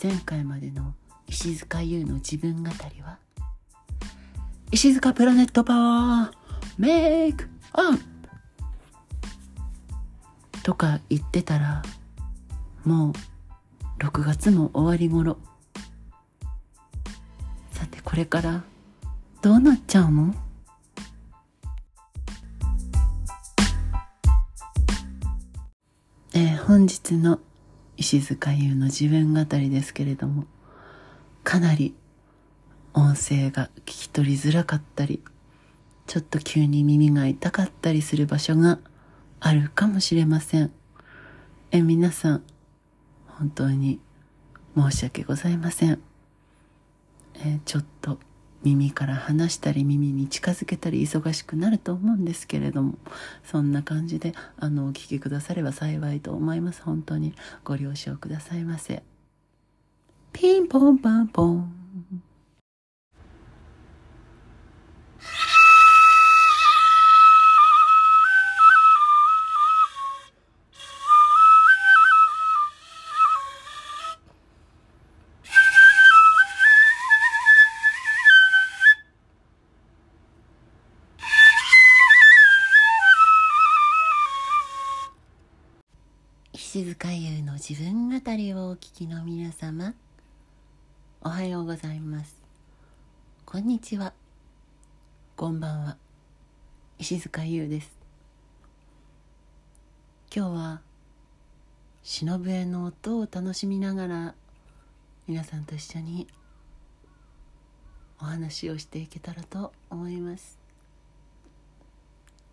前回までの石塚優の自分語りは？石塚プラネットパワーメイクアップとか言ってたらもう6月も終わり頃。さてこれからどうなっちゃうの？えー、本日の石塚優の自分語りですけれどもかなり音声が聞き取りづらかったりちょっと急に耳が痛かったりする場所があるかもしれません。え皆さん本当に申し訳ございません。えちょっと耳から離したり耳に近づけたり忙しくなると思うんですけれどもそんな感じであのお聞きくだされば幸いと思います。本当にご了承くださいませ。ピンポンパンポン。自分語りをお聞きの皆様おはようございます。こんにちは。こんばんは。石塚優です。今日は忍笛の音を楽しみながら皆さんと一緒にお話をしていけたらと思います。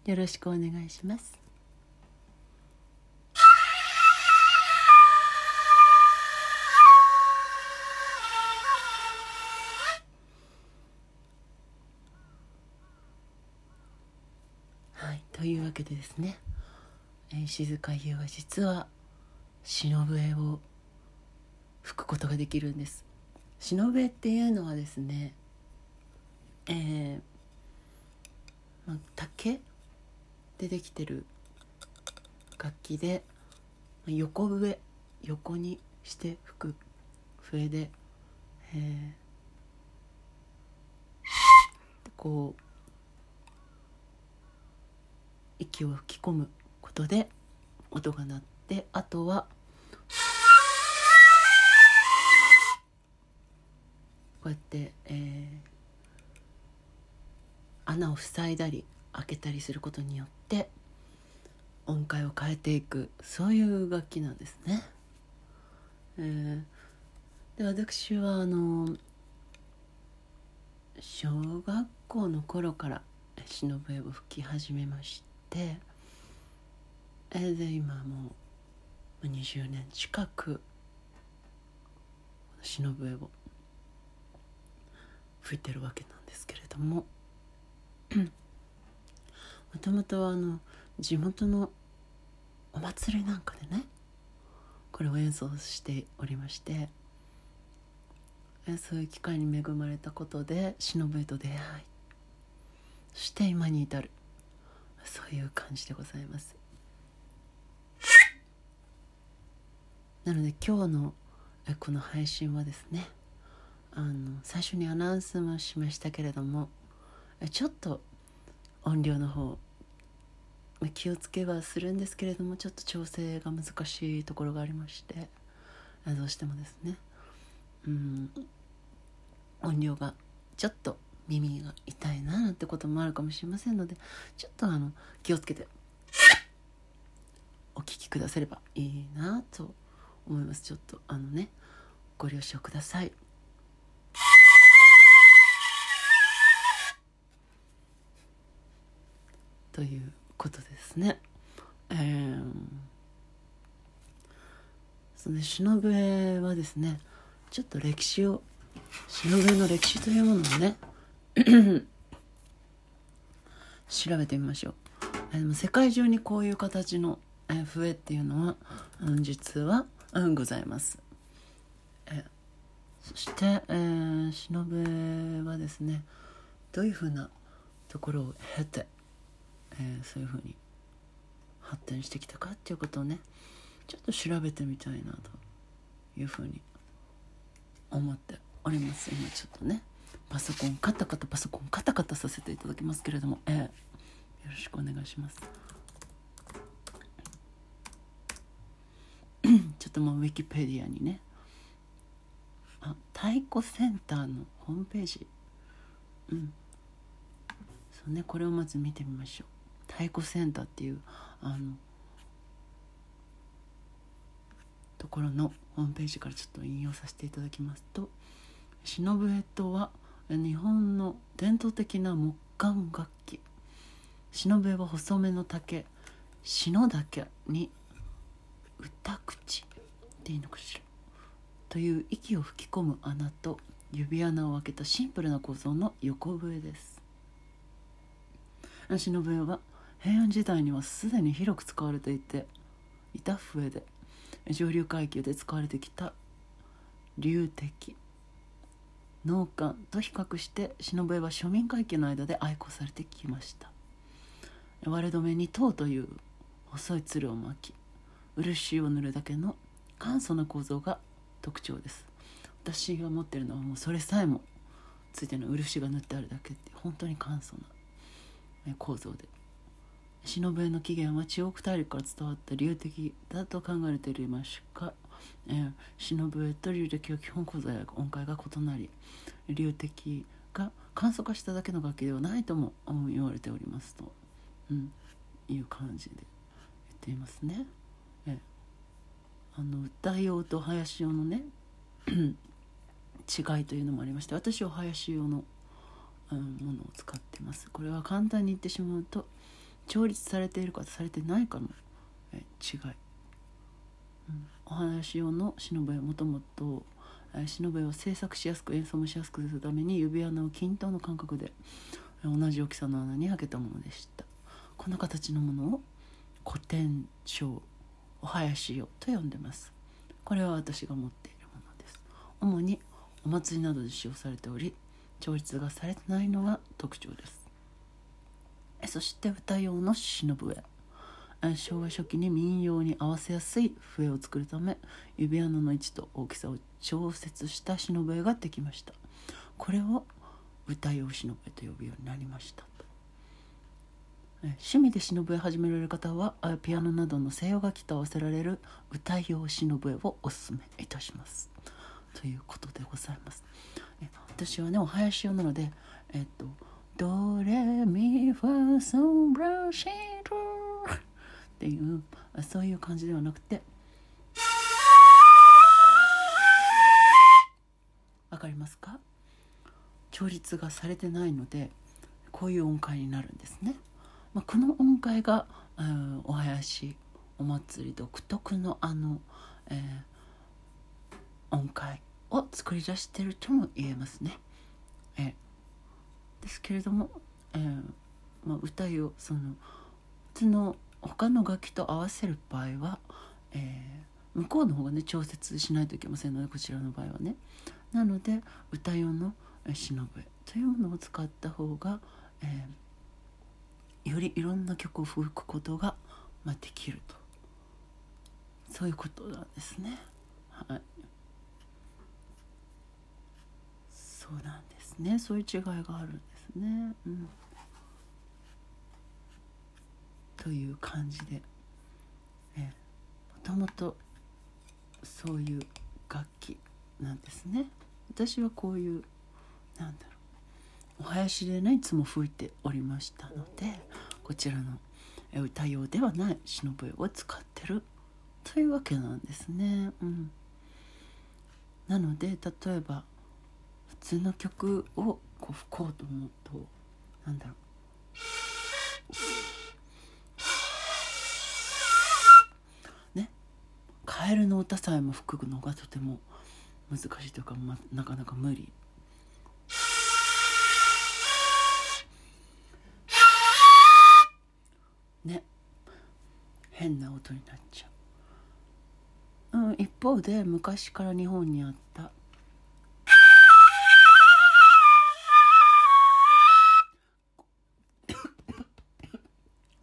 よろしくお願いします。いうわけでですね、えー、静香優は実は忍笛を吹くことができるんです。忍笛っていうのはですねえー、まあ、竹でできてる楽器で横笛横にして吹く。笛で、えー、こう息を吹き込むことで音が鳴ってあとはこうやって、えー、穴を塞いだり開けたりすることによって音階を変えていくそういう楽器なんですね。えー、で私はあの小学校の頃から忍笛を吹き始めましててで今もう20年近く忍笛を吹いてるわけなんですけれども もともとはあの地元のお祭りなんかでねこれを演奏しておりましてそういう機会に恵まれたことで忍と出会いそして今に至る。そういう感じでございます。なので今日のこの配信はですねあの最初にアナウンスもしましたけれどもちょっと音量の方気をつけはするんですけれどもちょっと調整が難しいところがありましてどうしてもですね。うん。音量がちょっと耳が痛いななんてこともあるかもしれませんのでちょっとあの気をつけてお聞きくださればいいなと思います。ちょっとあのねご了承ください。ということですね。えー、その忍笛はですねちょっと歴史を忍笛の歴史というものをね 調べてみましょう。えでも世界中にこういう形の、笛っていうのは、実は、うん、ございます。えそして、えー、忍はですねどういうふうなところを経て、えー、そういうふうに発展してきたかっていうことをねちょっと調べてみたいなというふうに思っております今ちょっとねパソコンカタカタパソコンカタカタさせていただきますけれども、えー、よろしくお願いします。ちょっともうウィキペディアにね。あ太鼓センターのホームページ。うん。そうねこれをまず見てみましょう。太鼓センターっていうあのところのホームページからちょっと引用させていただきますと忍笛とは日本の伝統的な木管楽器。忍笛は細めの竹。篠竹に歌口っていいのかしら。という息を吹き込む穴と指穴を開けたシンプルな構造の横笛です。忍笛は平安時代にはすでに広く使われていていた笛で上流階級で使われてきた流的農家と比較して忍笛は庶民階級の間で愛好されてきました。割れ止めに塔という細いつるを巻き漆を塗るだけの簡素な構造が特徴です。私が持ってるのはもうそれさえもついての漆が塗ってあるだけって本当に簡素な構造で。忍の起源は中国大陸から伝わった流的だと考えられていますが、えー、忍笛と流的は基本構造や音階が異なり流的が簡素化しただけの楽器ではないとも言われておりますと、うん、いう感じで言っていますね。え、あの歌用と林用のね 違いというのもありまして私は林用の、うん、ものを使ってますこれは簡単に言ってしまうと調律されているかされてないかのえ違い、うん、お話用の忍笛はもともと忍笛を製作しやすく演奏もしやすくするために指穴を均等の間隔で同じ大きさの穴に開けたものでした。この形のものを古典章お囃子用と呼んでます。これは私が持っているものです。主にお祭りなどで使用されており調律がされてないのが特徴です。そして歌用の忍笛。昭和初期に民謡に合わせやすい笛を作るため指穴の位置と大きさを調節した忍笛ができました。これを歌用忍笛と呼ぶようになりました。趣味で忍笛始められる方はピアノなどの西洋楽器と合わせられる歌用忍笛をおすすめいたします。ということでございます。私はねお囃子用なのでえっとドレミファソラシドっていうそういう感じではなくてわかりますか？調律がされてないのでこういう音階になるんですね。まあ、この音階が、うん、お囃子お祭り独特のあの、えー、音階を作り出してるとも言えますね。えーですけれども、えーまあ、歌をその普通の他の楽器と合わせる場合は、えー、向こうの方がね調節しないといけませんのでこちらの場合はね。なので歌用の忍笛というものを使った方が、えー、よりいろんな曲を吹くことが、まあ、できるとそういうことなんですね。はいそうなんですねそういう違いがあるんですね。うん、という感じで。えもともとそういう楽器なんですね。私はこういうなんだろう。お囃子でねいつも吹いておりましたのでこちらの歌用ではない忍笛を使ってる。というわけなんですね。うん、なので例えば普通の曲をこう吹こうと思うとなんだろうねカエルの歌さえも吹くのがとても難しいというか、ま、なかなか無理。ね変な音になっちゃう。うん、一方で昔から日本にあった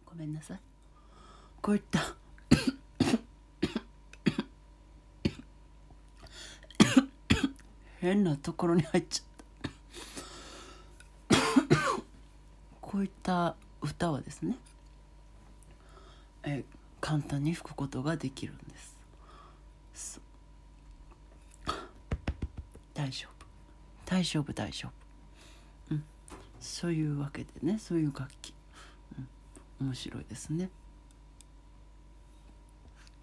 ごめんなさいこういった変なところに入っちゃった。こういった歌はですねえ簡単に吹くことができるんです。大丈夫。大丈夫大丈夫。うん。そういうわけでねそういう楽器、うん、面白いですね。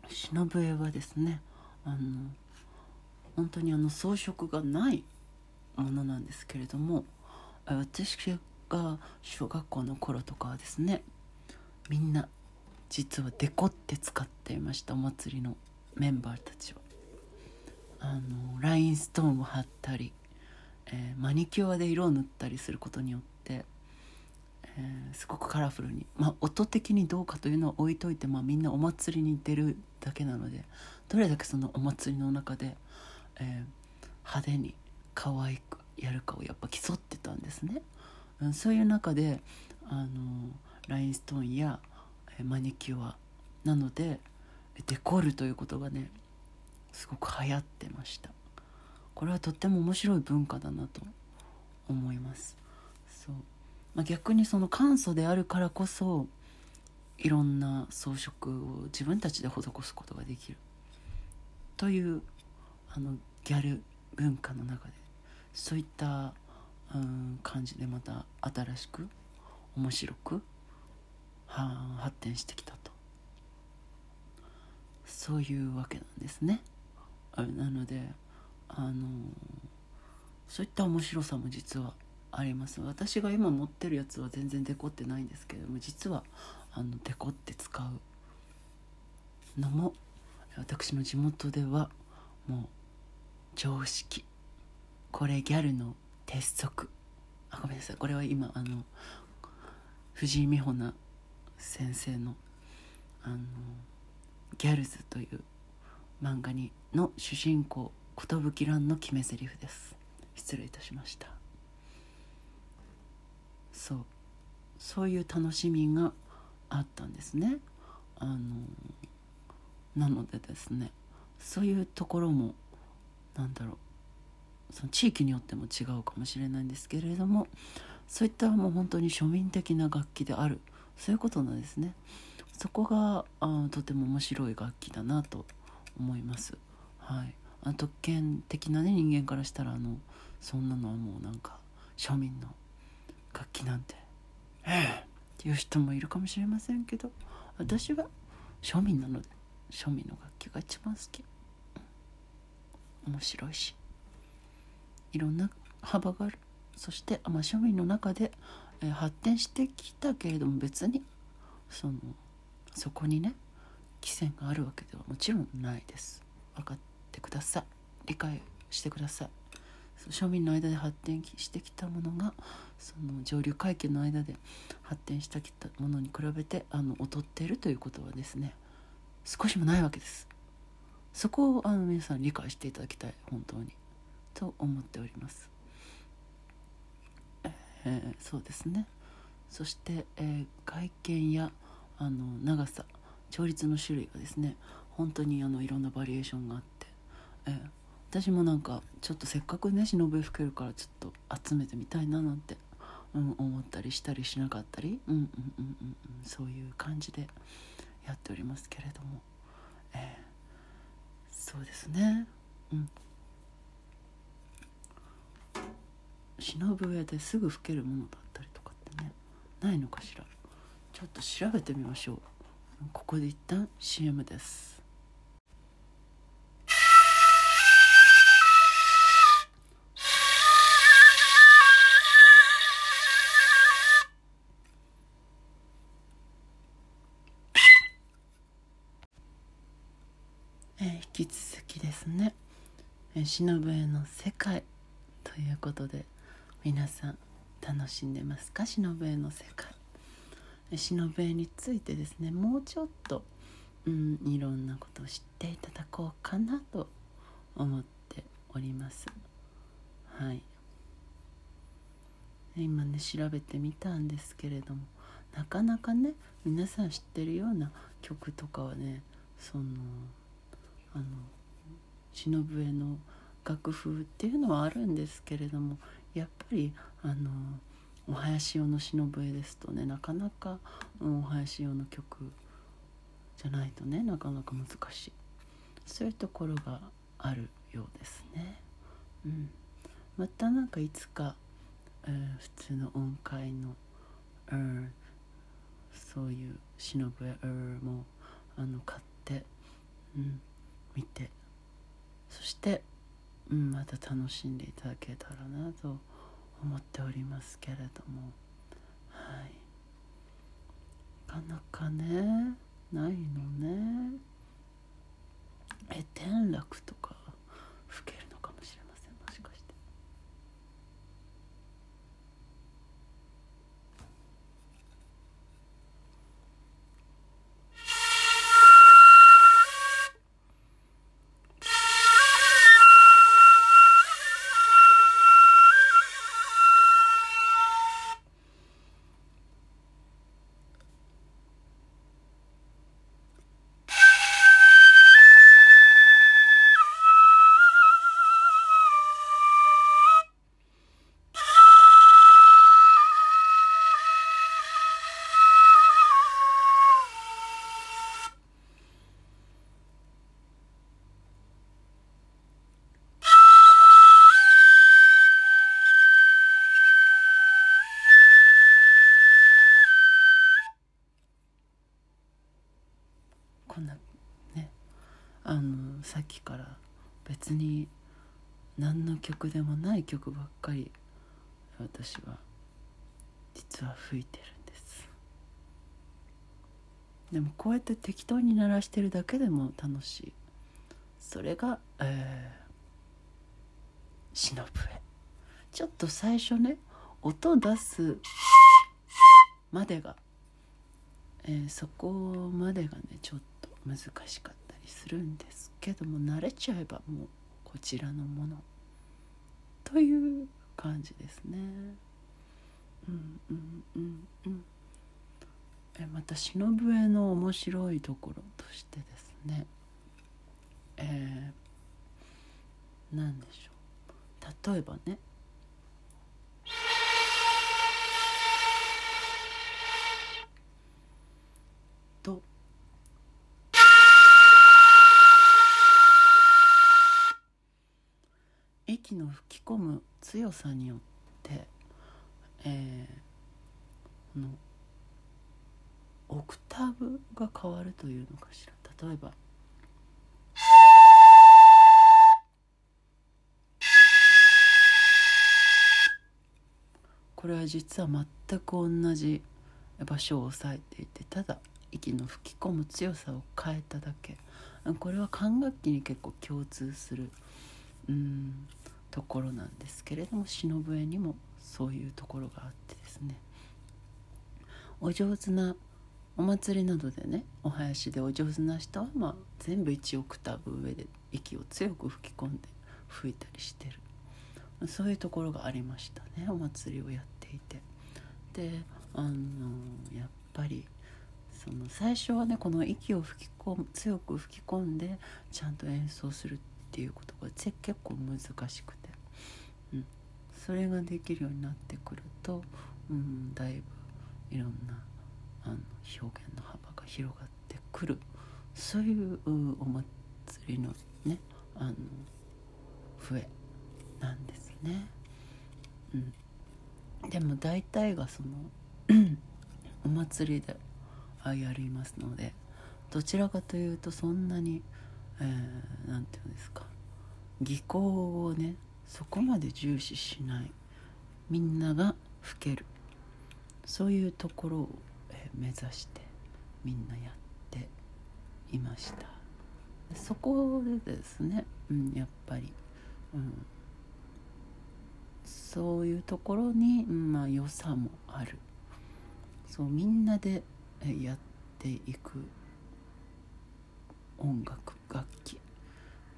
忍はですねあの本当にあの装飾がないものなんですけれども私が小学校の頃とかはですねみんな実はデコって使っていましたお祭りのメンバーたちはあのラインストーンを貼ったり、えー、マニキュアで色を塗ったりすることによって、えー、すごくカラフルに、まあ、音的にどうかというのは置いといて、まあ、みんなお祭りに出るだけなのでどれだけそのお祭りの中で、えー、派手に可愛くやるかをやっぱ競ってたんですね。うん、そういう中であのラインストーンやマニキュアなのでデコるということがねすごく流行ってました。これはとっても面白い文化だなと思います。そう、まあ、逆にその簡素であるからこそいろんな装飾を自分たちで施すことができる。というあのギャル文化の中でそういったうん感じでまた新しく面白くは発展してきたとそういうわけなんですね。あなのであのそういった面白さも実はあります私が今持ってるやつは全然デコってないんですけども実はあのデコって使うのも私の地元ではもう常識。これギャルの鉄則。あごめんなさい。これは今あの藤井美穂奈先生のあのギャルズという漫画にの主人公寿蘭の決め台詞です失礼いたしましたそうそういう楽しみがあったんですねあのなのでですねそういうところもなんだろう。その地域によっても違うかもしれないんですけれどもそういったもう本当に庶民的な楽器である。そういうことなんですね。そこがあとても面白い楽器だなと思います。はい。あ特権的なね人間からしたらあのそんなのはもうなんか庶民の楽器なんてええっていう人もいるかもしれませんけど私は庶民なので庶民の楽器が一番好き、面白いし。いろんな幅がある。そして、まあ、庶民の中でえ発展してきたけれども別にそのそこにね規制があるわけではもちろんないです。分かってください。理解してください。庶民の間で発展してきたものがその上流階級の間で発展してきたものに比べてあの劣っているということはですね少しもないわけです。そこをあの皆さん理解していただきたい本当に。と思っております。えー、そうですね。そして、えー、外見やあの長さ調律の種類がですね本当にあのいろんなバリエーションがあって、えー、私もなんかちょっとせっかくね忍び吹けるからちょっと集めてみたいななんて、うん、思ったりしたりしなかったり、うんうんうんうん、そういう感じでやっておりますけれども、えー、そうですね。うん。忍ぶ上ですぐ老けるものだったりとかってねないのかしら。ちょっと調べてみましょう。ここで一旦 CM です。忍への世界」ということで皆さん楽しんでますか？忍笛の世界。忍笛についてですねもうちょっと、うん、いろんなことを知っていただこうかなと思っております。はい。今ね調べてみたんですけれどもなかなかね皆さん知ってるような曲とかはねそのあの忍笛の楽譜っていうのはあるんですけれどもやっぱりあのお囃子用の忍笛ですとねなかなか、うん、お囃子用の曲じゃないとねなかなか難しいそういうところがあるようですね。うん、またなんかいつか、えー、普通の音階の、うん、そういう忍笛、うん、もあの買って、うん、見てそして、うん、また楽しんでいただけたらなと思っておりますけれども。はい。なかなかねないのね。え転落とか曲でもない曲ばっかり私は実は吹いてるんです。でもこうやって適当に鳴らしてるだけでも楽しい。それがえー、忍笛ちょっと最初ね音出すまでが、えー、そこまでがねちょっと難しかったりするんですけども慣れちゃえばもうこちらのもの。という感じですね。うんうんうんうん。えまた忍笛の面白いところとしてですね。えー、何でしょう。例えばね息の吹き込む強さによって、えー、このオクターブが変わるというのかしら。例えばこれは実は全く同じ場所を押さえていてただ息の吹き込む強さを変えただけ。これは管楽器に結構共通する。うん。ところなんですけれども忍笛にもそういうところがあってですねお上手なお祭りなどでねお囃子でお上手な人は、まあ、全部1オクターブ上で息を強く吹き込んで吹いたりしてるそういうところがありましたねお祭りをやっていて。であのやっぱりその最初はねこの息を吹き込む強く吹き込んでちゃんと演奏するっていうことが結構難しくて、うん、それができるようになってくると、うん、だいぶいろんなあの表現の幅が広がってくる。そういうお祭りのねあの笛なんですね。うん、でも大体がその お祭りでやりますのでどちらかというとそんなに、えー、て言うんですか。技巧をねそこまで重視しない。みんなが老ける。そういうところを、えー、目指してみんなやっていました。そこでですね、うん、やっぱり、うん、そういうところに、まあ良さもある。そうみんなでやっていく音楽楽器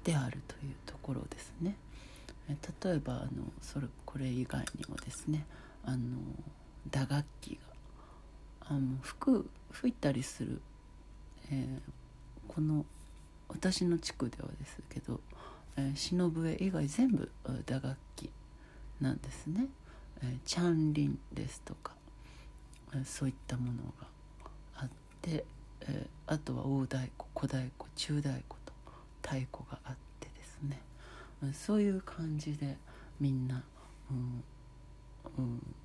であるというところですね。例えばあのそれこれ以外にもですねあの打楽器があの吹く吹いたりする、えー、この私の地区ではですけどえー、篠笛以外全部打楽器なんですね、えー、チャンリンですとか、そういったものがあって、えー、あとは大太鼓小太鼓中太鼓と太鼓があってですね、うん、そういう感じでみんな、うんうん、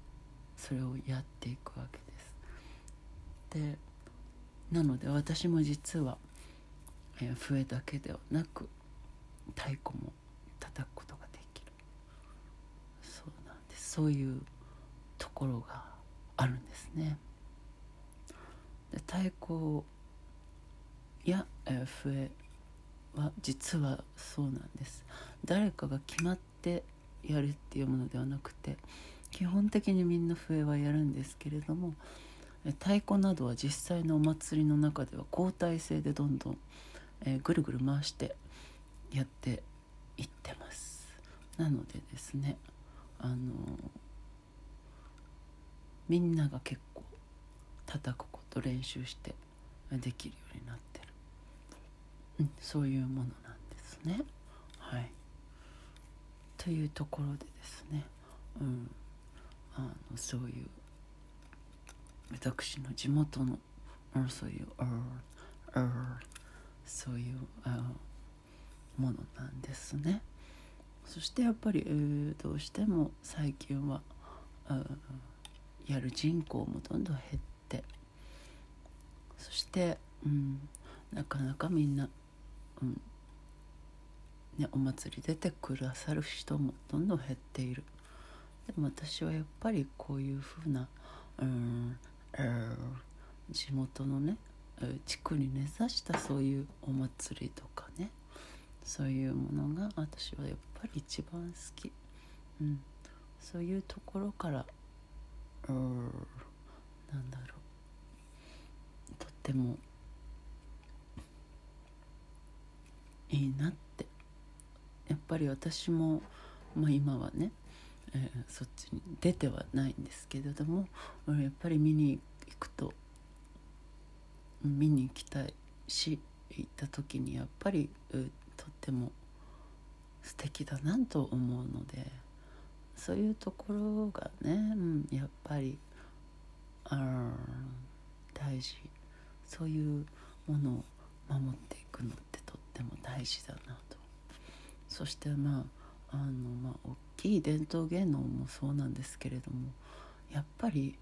それをやっていくわけです。でなので私も実は、えー、笛だけではなく太鼓も叩くことができるそうなんですそういうところがあるんですね。太鼓や、笛は実はそうなんです。誰かが決まってやるっていうものではなくて基本的にみんな笛はやるんですけれども太鼓などは実際のお祭りの中では交代制でどんどん、えー、ぐるぐる回してやっていってます。なのでですねあのみんなが結構叩くと練習してできるようになってる、うん、そういうものなんですね。はい。というところでですねうん。あのそういう私の地元のそういうそういうものなんですね。そしてやっぱり、えー、どうしても最近はやる人口もどんどん減ってそして、うん、なかなかみんな、うんね、お祭り出てくださる人もどんどん減っている。でも私はやっぱりこういうふうな、うん、地元のね地区に根ざしたそういうお祭りとかねそういうものが私はやっぱり一番好き、うん、そういうところからうんなんだろうてもいいなって。やっぱり私も、まあ、今はね、えー、そっちに出てはないんですけれどもやっぱり見に行くと見に行きたいし行った時にやっぱりとっても素敵だなと思うのでそういうところがね、うん、やっぱりあ大事。そういうものを守っていくのってとっても大事だなと。そしてまああのまあ大きい伝統芸能もそうなんですけれどもやっぱり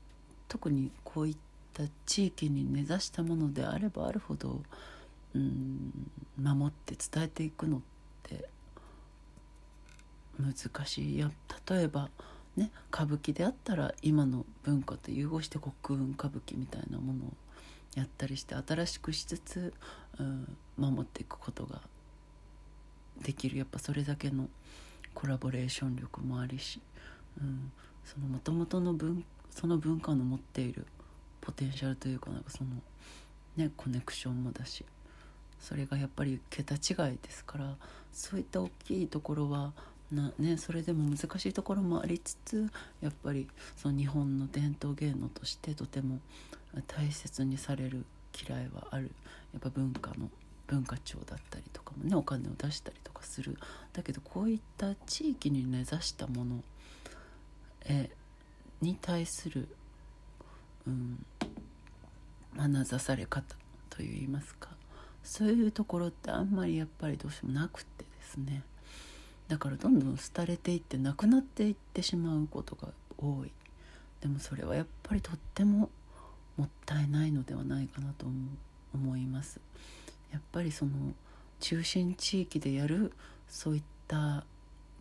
特にこういった地域に根ざしたものであればあるほどうん守って伝えていくのって難しい。や例えばね歌舞伎であったら今の文化と融合して国運歌舞伎みたいなものをやったりして新しくしつつ、うん、守っていくことができる。やっぱそれだけのコラボレーション力もありし、うん、そのもともとの文その文化の持っているポテンシャルというかなんかそのねコネクションもだしそれがやっぱり桁違いですからそういった大きいところはな、ね、それでも難しいところもありつつやっぱりその日本の伝統芸能としてとても大切にされる嫌いはある。やっぱ文化の文化庁だったりとかもねお金を出したりとかする。だけどこういった地域に根ざしたものえに対する、うん、眼差され方といいますか。そういうところってあんまりやっぱりどうしてもなくってですね。だからどんどん廃れていってなくなっていってしまうことが多い。でもそれはやっぱりとってももったいないのではないかなと思います。やっぱりその中心地域でやるそういった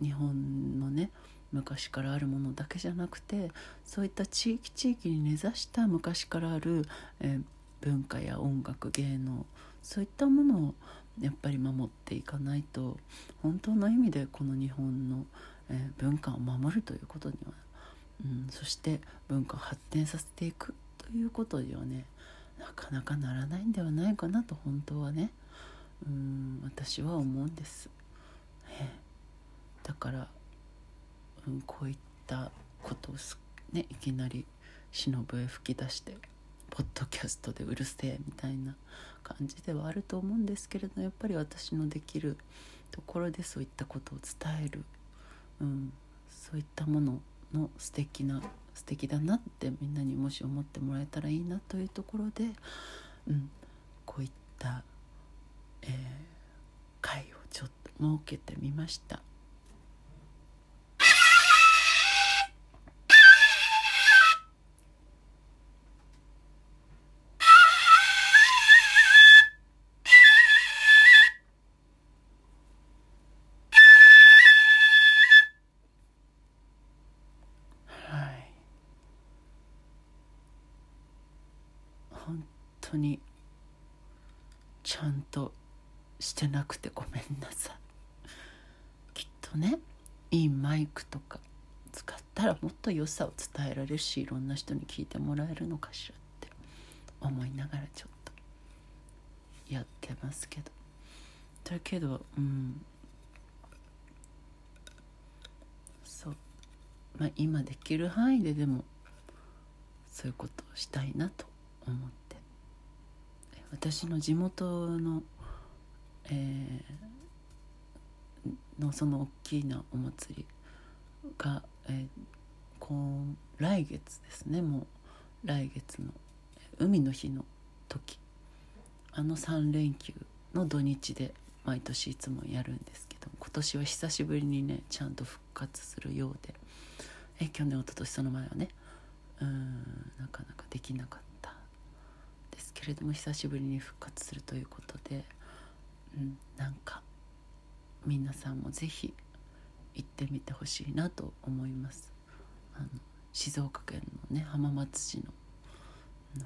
日本のね昔からあるものだけじゃなくてそういった地域地域に根ざした昔からある、え、文化や音楽芸能そういったものをやっぱり守っていかないと本当の意味でこの日本の、え、文化を守るということには、うん、そして文化を発展させていく。ということにはね。なかなかならないんではないかなと本当はね。うん私は思うんです。だからうん、こういったことをねいきなり忍へ吹き出してポッドキャストでうるせえみたいな感じではあると思うんですけれどやっぱり私のできる、ところでそういったことを伝える、うん、そういったものの素敵な素敵だなってみんなにもし思ってもらえたらいいなというところで、うん、こういった、えー、会をちょっと設けてみました。いいマイクとか使ったらもっと良さを伝えられるしいろんな人に聞いてもらえるのかしらって。思いながらちょっとやってますけど。だけどうん。そう。まあ今できる範囲ででもそういうことをしたいなと思って。私の地元の、えー、のその大きなお祭りが、えー、今来月ですねもう来月の海の日の時あの3連休の土日で毎年いつもやるんですけど今年は久しぶりにねちゃんと復活するようでえ去年一昨年その前はねうんなかなかできなかったです。けれども久しぶりに復活するということで、うん、なんか皆さんも是非行ってみてほしいなと思います。あの静岡県のね浜松市の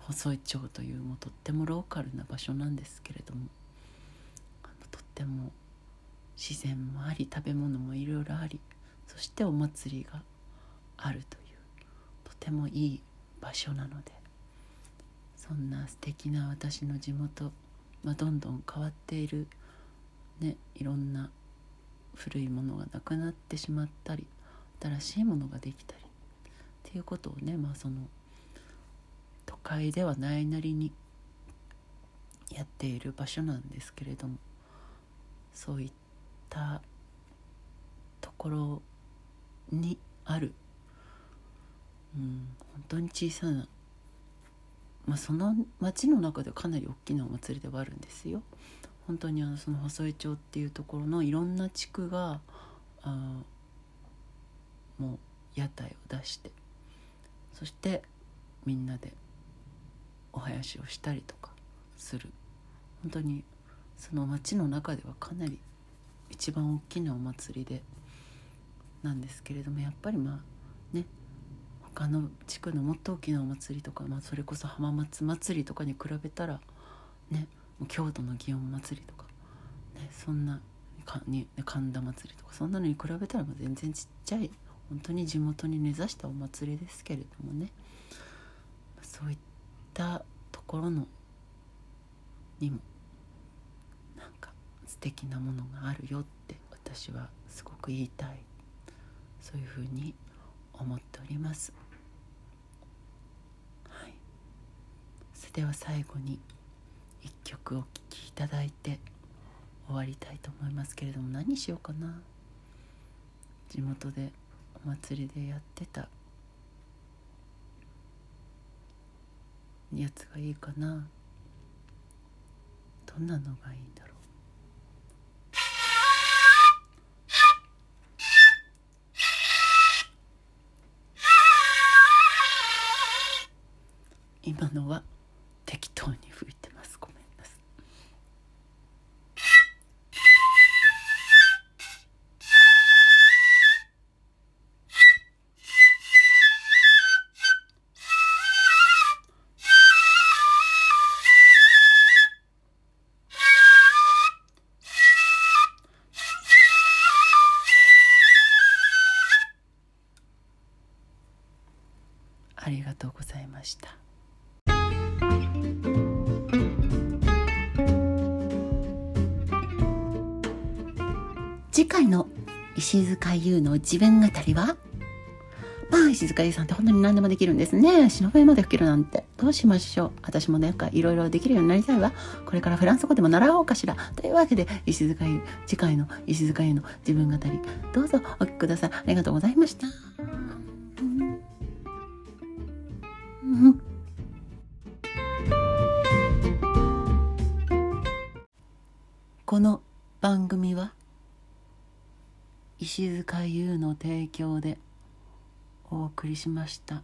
細い町というもとってもローカルな場所なんですけれどもとっても自然もあり食べ物もいろいろありそしてお祭りがあるというとてもいい場所なのでそんな素敵な私の地元、まあ、どんどん変わっている、ね、いろんな古いものがなくなってしまったり新しいものができたりっていうことをね、まあ、その都会ではないなりにやっている場所なんですけれどもそういったところにある、うん、本当に小さなまあ、その町の中でかなり大きなお祭りではあるんですよ。本当にあのその細井町っていうところのいろんな地区があもう屋台を出してそしてみんなでお囃子をしたりとかする。本当にその町の中ではかなり一番大きなお祭りでなんですけれどもやっぱりまあね他の地区のもっと大きなお祭りとか、まあ、それこそ浜松祭りとかに比べたらね郷土の祇園祭とか、ね、そんなかに神田祭とかそんなのに比べたら全然ちっちゃい本当に地元に根ざしたお祭りですけれどもね。そういったところのにもなんか素敵なものがあるよって私はすごく言いたい。そういうふうに思っております。はい、それでは最後に曲お聴きいただいて終わりたいと思いますけれども何しようかな。地元でお祭りでやってたやつがいいかな。どんなのがいいんだろう。今のは適当に吹いてます。ございました。次回の石塚優の自分語りは？まあ石塚優さんって本当に何でもできるんですね。忍びまで吹けるなんて。どうしましょう。私もねいろいろできるようになりたいわ。これからフランス語でも習おうかしら。というわけで石塚優次回の石塚優の自分語りどうぞお聞きください。ありがとうございました。石塚優の提供でお送りしました。